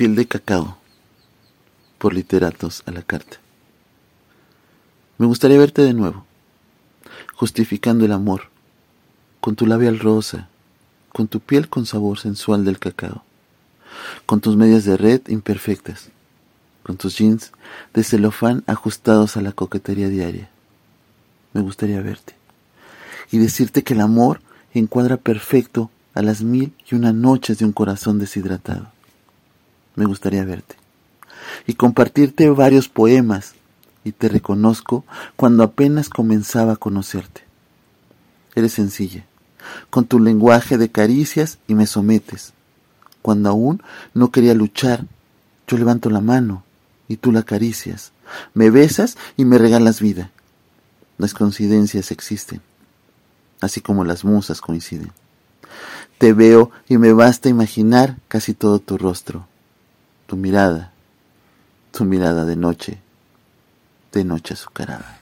Piel de cacao por literatos a la carta. Me gustaría verte de nuevo, justificando el amor, con tu labial rosa, con tu piel con sabor sensual del cacao, con tus medias de red imperfectas, con tus jeans de celofán ajustados a la coquetería diaria. Me gustaría verte y decirte que el amor encuadra perfecto a las mil y una noches de un corazón deshidratado. Me gustaría verte y compartirte varios poemas y te reconozco cuando apenas comenzaba a conocerte. Eres sencilla, con tu lenguaje de caricias y me sometes. Cuando aún no quería luchar, yo levanto la mano y tú la acaricias, me besas y me regalas vida. Las coincidencias existen, así como las musas coinciden. Te veo y me basta imaginar casi todo tu rostro, tu mirada, tu mirada de noche, de noche azucarada.